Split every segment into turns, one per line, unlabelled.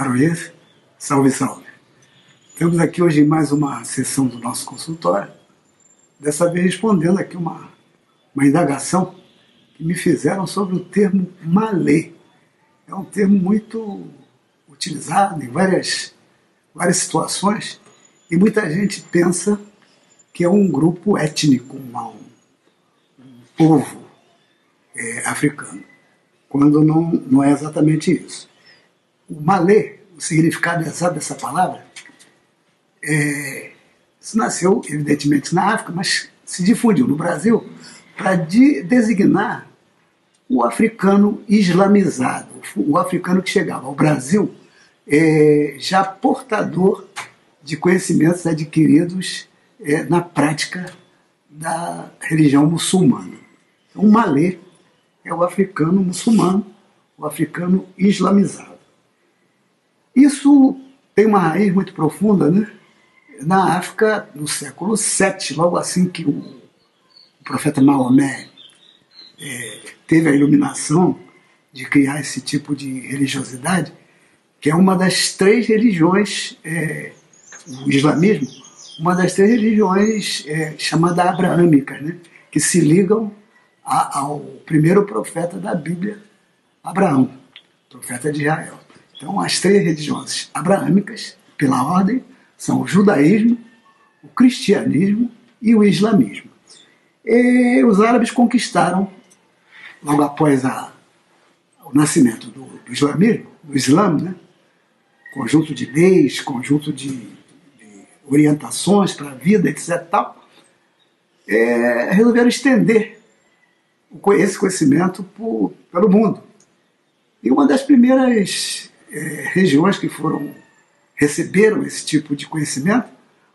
Aroês, salve, salve. Estamos aqui hoje em mais uma sessão do nosso consultório, dessa vez respondendo aqui uma, uma indagação que me fizeram sobre o termo malê. É um termo muito utilizado em várias, várias situações e muita gente pensa que é um grupo étnico, um, um povo é, africano, quando não, não é exatamente isso. O malê, o significado exato dessa palavra, é, nasceu, evidentemente, na África, mas se difundiu no Brasil para de, designar o africano islamizado, o africano que chegava ao Brasil é, já portador de conhecimentos adquiridos é, na prática da religião muçulmana. Então, o malê é o africano muçulmano, o africano islamizado. Isso tem uma raiz muito profunda né? na África no século VII, logo assim que o, profeta Maomé é, teve a iluminação de criar esse tipo de religiosidade, que é uma das três religiões, é, o islamismo, uma das três religiões é, chamadas abraâmicas, né, que se ligam a, ao primeiro profeta da Bíblia, Abraão, profeta de Israel. Então, as três religiões abraâmicas, pela ordem, são o judaísmo, o cristianismo e o islamismo. E os árabes conquistaram, logo após a, o nascimento do, do islamismo, do né, conjunto de leis, conjunto de, de orientações para a vida, etc. Tal, é, resolveram estender esse conhecimento por, pelo mundo. E uma das primeiras é, regiões que foram receberam esse tipo de conhecimento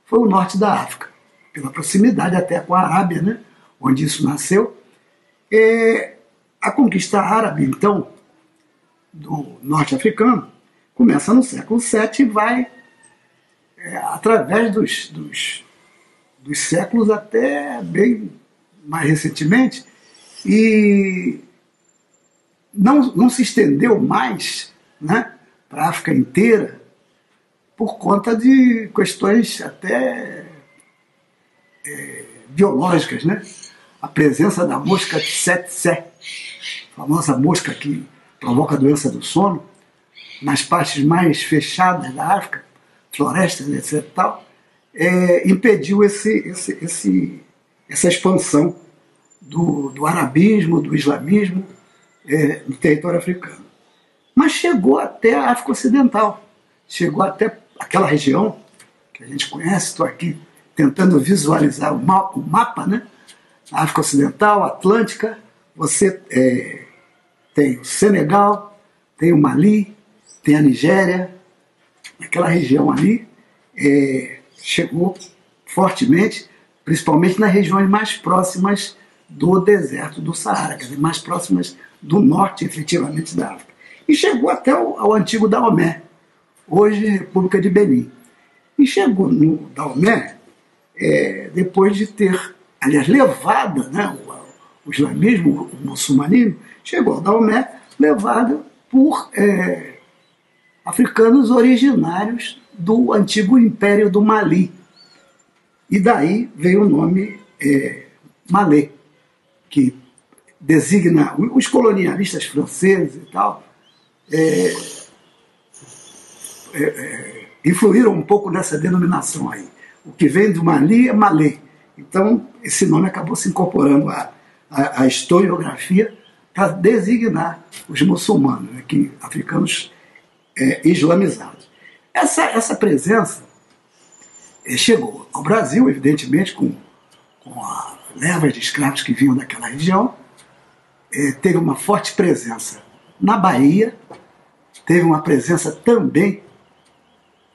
foi o norte da África, pela proximidade até com a Arábia, né, onde isso nasceu. E a conquista árabe, então, do norte africano, começa no século VII e vai é, através dos, dos, dos séculos até bem mais recentemente, e não, não se estendeu mais né, para a África inteira por conta de questões até é, biológicas, né? A presença da mosca tsetse, a famosa mosca que provoca a doença do sono, nas partes mais fechadas da África, florestas, etc. Tal, é, impediu esse, esse, esse, essa expansão do, do arabismo, do islamismo é, no território africano. Mas chegou até a África Ocidental, chegou até aquela região que a gente conhece, estou aqui tentando visualizar o mapa, o mapa né? A África Ocidental, Atlântica, você é, tem o Senegal, tem o Mali, tem a Nigéria, aquela região ali é, chegou fortemente, principalmente nas regiões mais próximas do deserto do Saara, mais próximas do norte, efetivamente, da África. E chegou até ao, ao antigo Daomé, hoje República de Benin. E chegou no Daomé é, depois de ter, aliás, levado né, o, o islamismo, o muçulmanismo, chegou ao Daomé levado por é, africanos originários do antigo Império do Mali. E daí veio o nome é, Malê, que designa os colonialistas franceses e tal. É, é, é, influíram um pouco nessa denominação aí. O que vem do Mali é Malê. Então, esse nome acabou se incorporando à, à, à historiografia para designar os muçulmanos, né, que, africanos é, islamizados. Essa, essa presença é, chegou ao Brasil, evidentemente, com, com a leva de escravos que vinham daquela região, é, teve uma forte presença na Bahia, teve uma presença também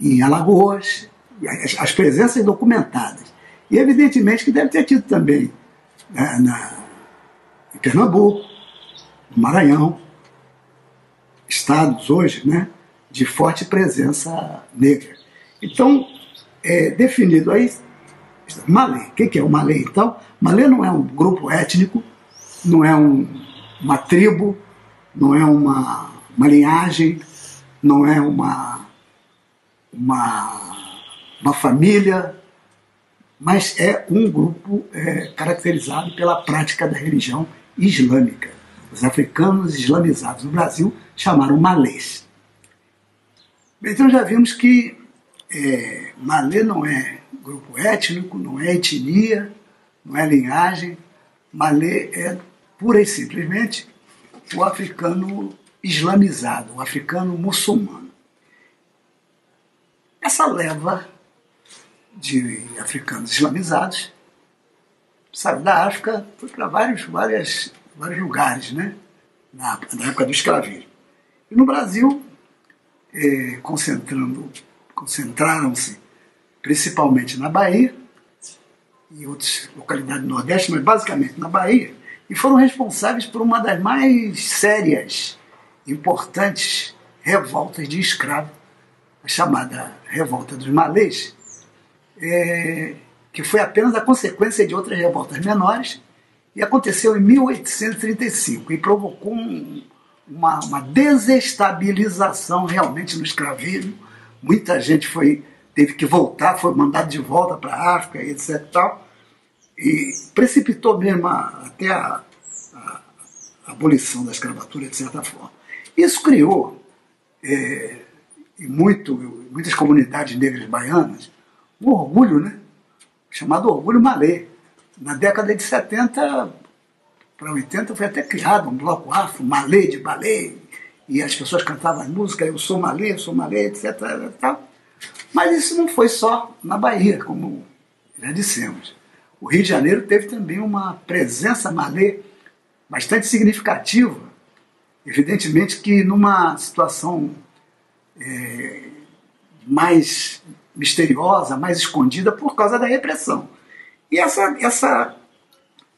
em Alagoas, as, as presenças documentadas. E evidentemente que deve ter tido também né, na, em Pernambuco, no Maranhão, estados hoje né, de forte presença negra. Então, é definido aí, Malê. O que é o Malê então? Malê não é um grupo étnico, não é um, uma tribo, não é uma, uma linhagem, não é uma, uma, uma família, mas é um grupo é, caracterizado pela prática da religião islâmica. Os africanos islamizados no Brasil chamaram malês. Então já vimos que é, malê não é grupo étnico, não é etnia, não é linhagem. Malê é pura e simplesmente o africano islamizado, o africano muçulmano. Essa leva de africanos islamizados saiu da África, foi para vários, várias, vários lugares, né? Na, na época do escravismo. E no Brasil, eh, concentrando, concentraram-se principalmente na Bahia e outras localidades do Nordeste, mas basicamente na Bahia, e foram responsáveis por uma das mais sérias, importantes revoltas de escravo, a chamada Revolta dos Malês, é, que foi apenas a consequência de outras revoltas menores, e aconteceu em 1835 e provocou um, uma, uma, desestabilização realmente no escravismo. Muita gente foi teve que voltar, foi mandado de volta para a África, etc. Tal, e precipitou mesmo a, até a, a, a, abolição da escravatura, de certa forma. Isso criou, é, em muito, muitas comunidades negras baianas, um orgulho, né? chamado Orgulho Malê. Na década de 70 para 80 foi até criado um bloco afro, Malê de balé, e as pessoas cantavam música, eu sou Malê, eu sou Malê, etc. Mas isso não foi só na Bahia, como já dissemos. O Rio de Janeiro teve também uma presença malê bastante significativa. Evidentemente que numa situação é, mais misteriosa, mais escondida por causa da repressão. E essa, essa,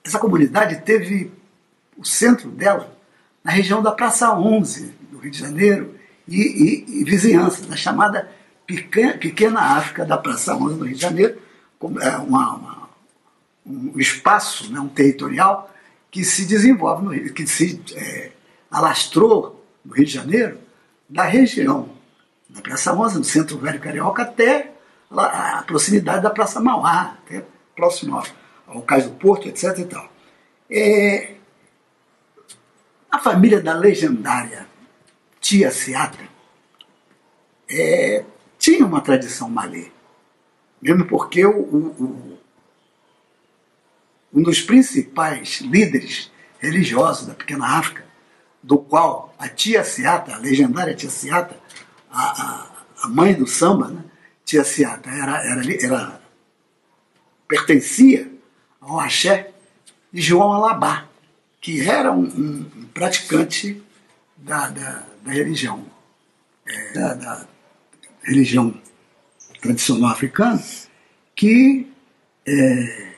essa comunidade teve o centro dela na região da Praça 11 do Rio de Janeiro e, e, e vizinhança, da chamada pequena, pequena África da Praça 11 do Rio de Janeiro, é uma, uma, um espaço, né, um territorial que se desenvolve, no Rio, que se é, alastrou no Rio de Janeiro, da região da Praça 11, no centro velho carioca, até a proximidade da Praça Mauá, até próximo ao, ao Cais do Porto, etc. E tal. É, a família da legendária Tia Seata é, tinha uma tradição malê. Mesmo porque o, o, um dos principais líderes religiosos da pequena África, do qual a tia Seata, a legendária tia Seata, a, a, a mãe do samba, né? tia Seata, era, era, era, pertencia ao axé de João Alabá, que era um, um praticante da, da, da religião, é, da, da, religião tradicional africana, que é,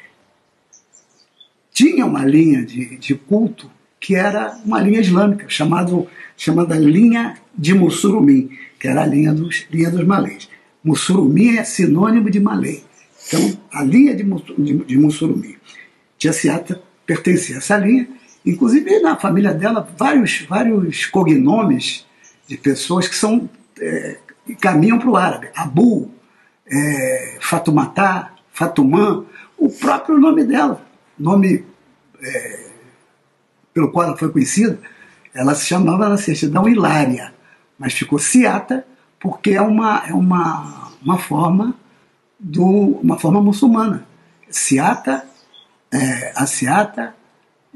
tinha uma linha de, de, culto que era uma linha islâmica, chamado, chamada linha de Mussurumim, que era a linha dos, linha dos malês. Mussurumim é sinônimo de malê. Então, a linha de, de, de Mussurumim. Tia Seata pertencia a essa linha, inclusive na família dela, vários, vários cognomes de pessoas que são é, caminham para o árabe. Abu, é, Fatumatá, Fatumã, o próprio nome dela, nome é, pelo qual ela foi conhecida, ela se chamava na certidão Hilária, mas ficou Ciata porque é uma, é uma, uma forma do, uma forma muçulmana. Ciata, é, a Ciata,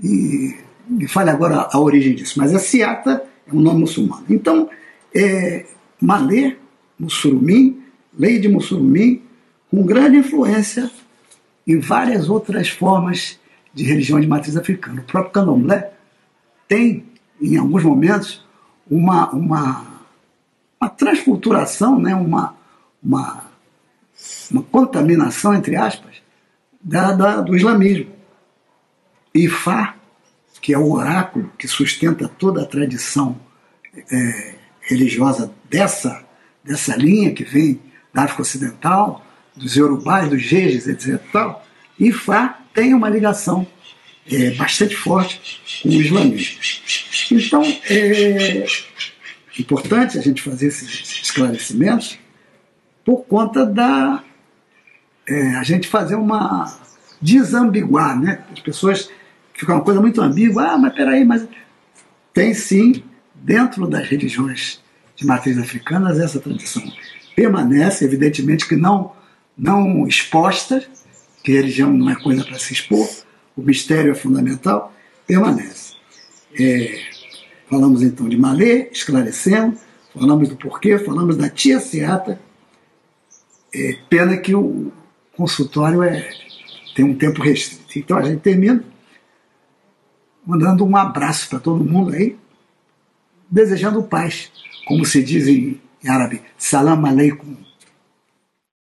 e me fale agora a origem disso, mas a Ciata é um nome muçulmano. Então, é, Malê, Mussurumim, lei de Mussurumim, com grande influência em várias outras formas de religião de matriz africana. O próprio candomblé tem, em alguns momentos, uma, uma, uma transculturação, né? uma, uma, uma contaminação, entre aspas, da, da, do islamismo. Ifá, que é o oráculo que sustenta toda a tradição é, religiosa dessa, dessa linha que vem da África Ocidental, dos Yorubás, dos Jejes, etc. Tal, Ifá tem uma ligação é, bastante forte com o islamismo. Então, é, importante a gente fazer esses esclarecimentos por conta da é, a gente fazer uma desambiguar, né? As pessoas ficam uma coisa muito ambígua, ah, mas peraí, mas tem sim, dentro das religiões de matriz africana, essa tradição permanece, evidentemente que não, não exposta, que religião não é coisa para se expor, o mistério é fundamental, permanece. É, falamos então de Malê, esclarecendo, falamos do porquê, falamos da tia Seata, é, pena que o consultório é, tem um tempo restrito. Então a gente termina mandando um abraço para todo mundo aí, desejando paz, como se diz em árabe, salam aleikum,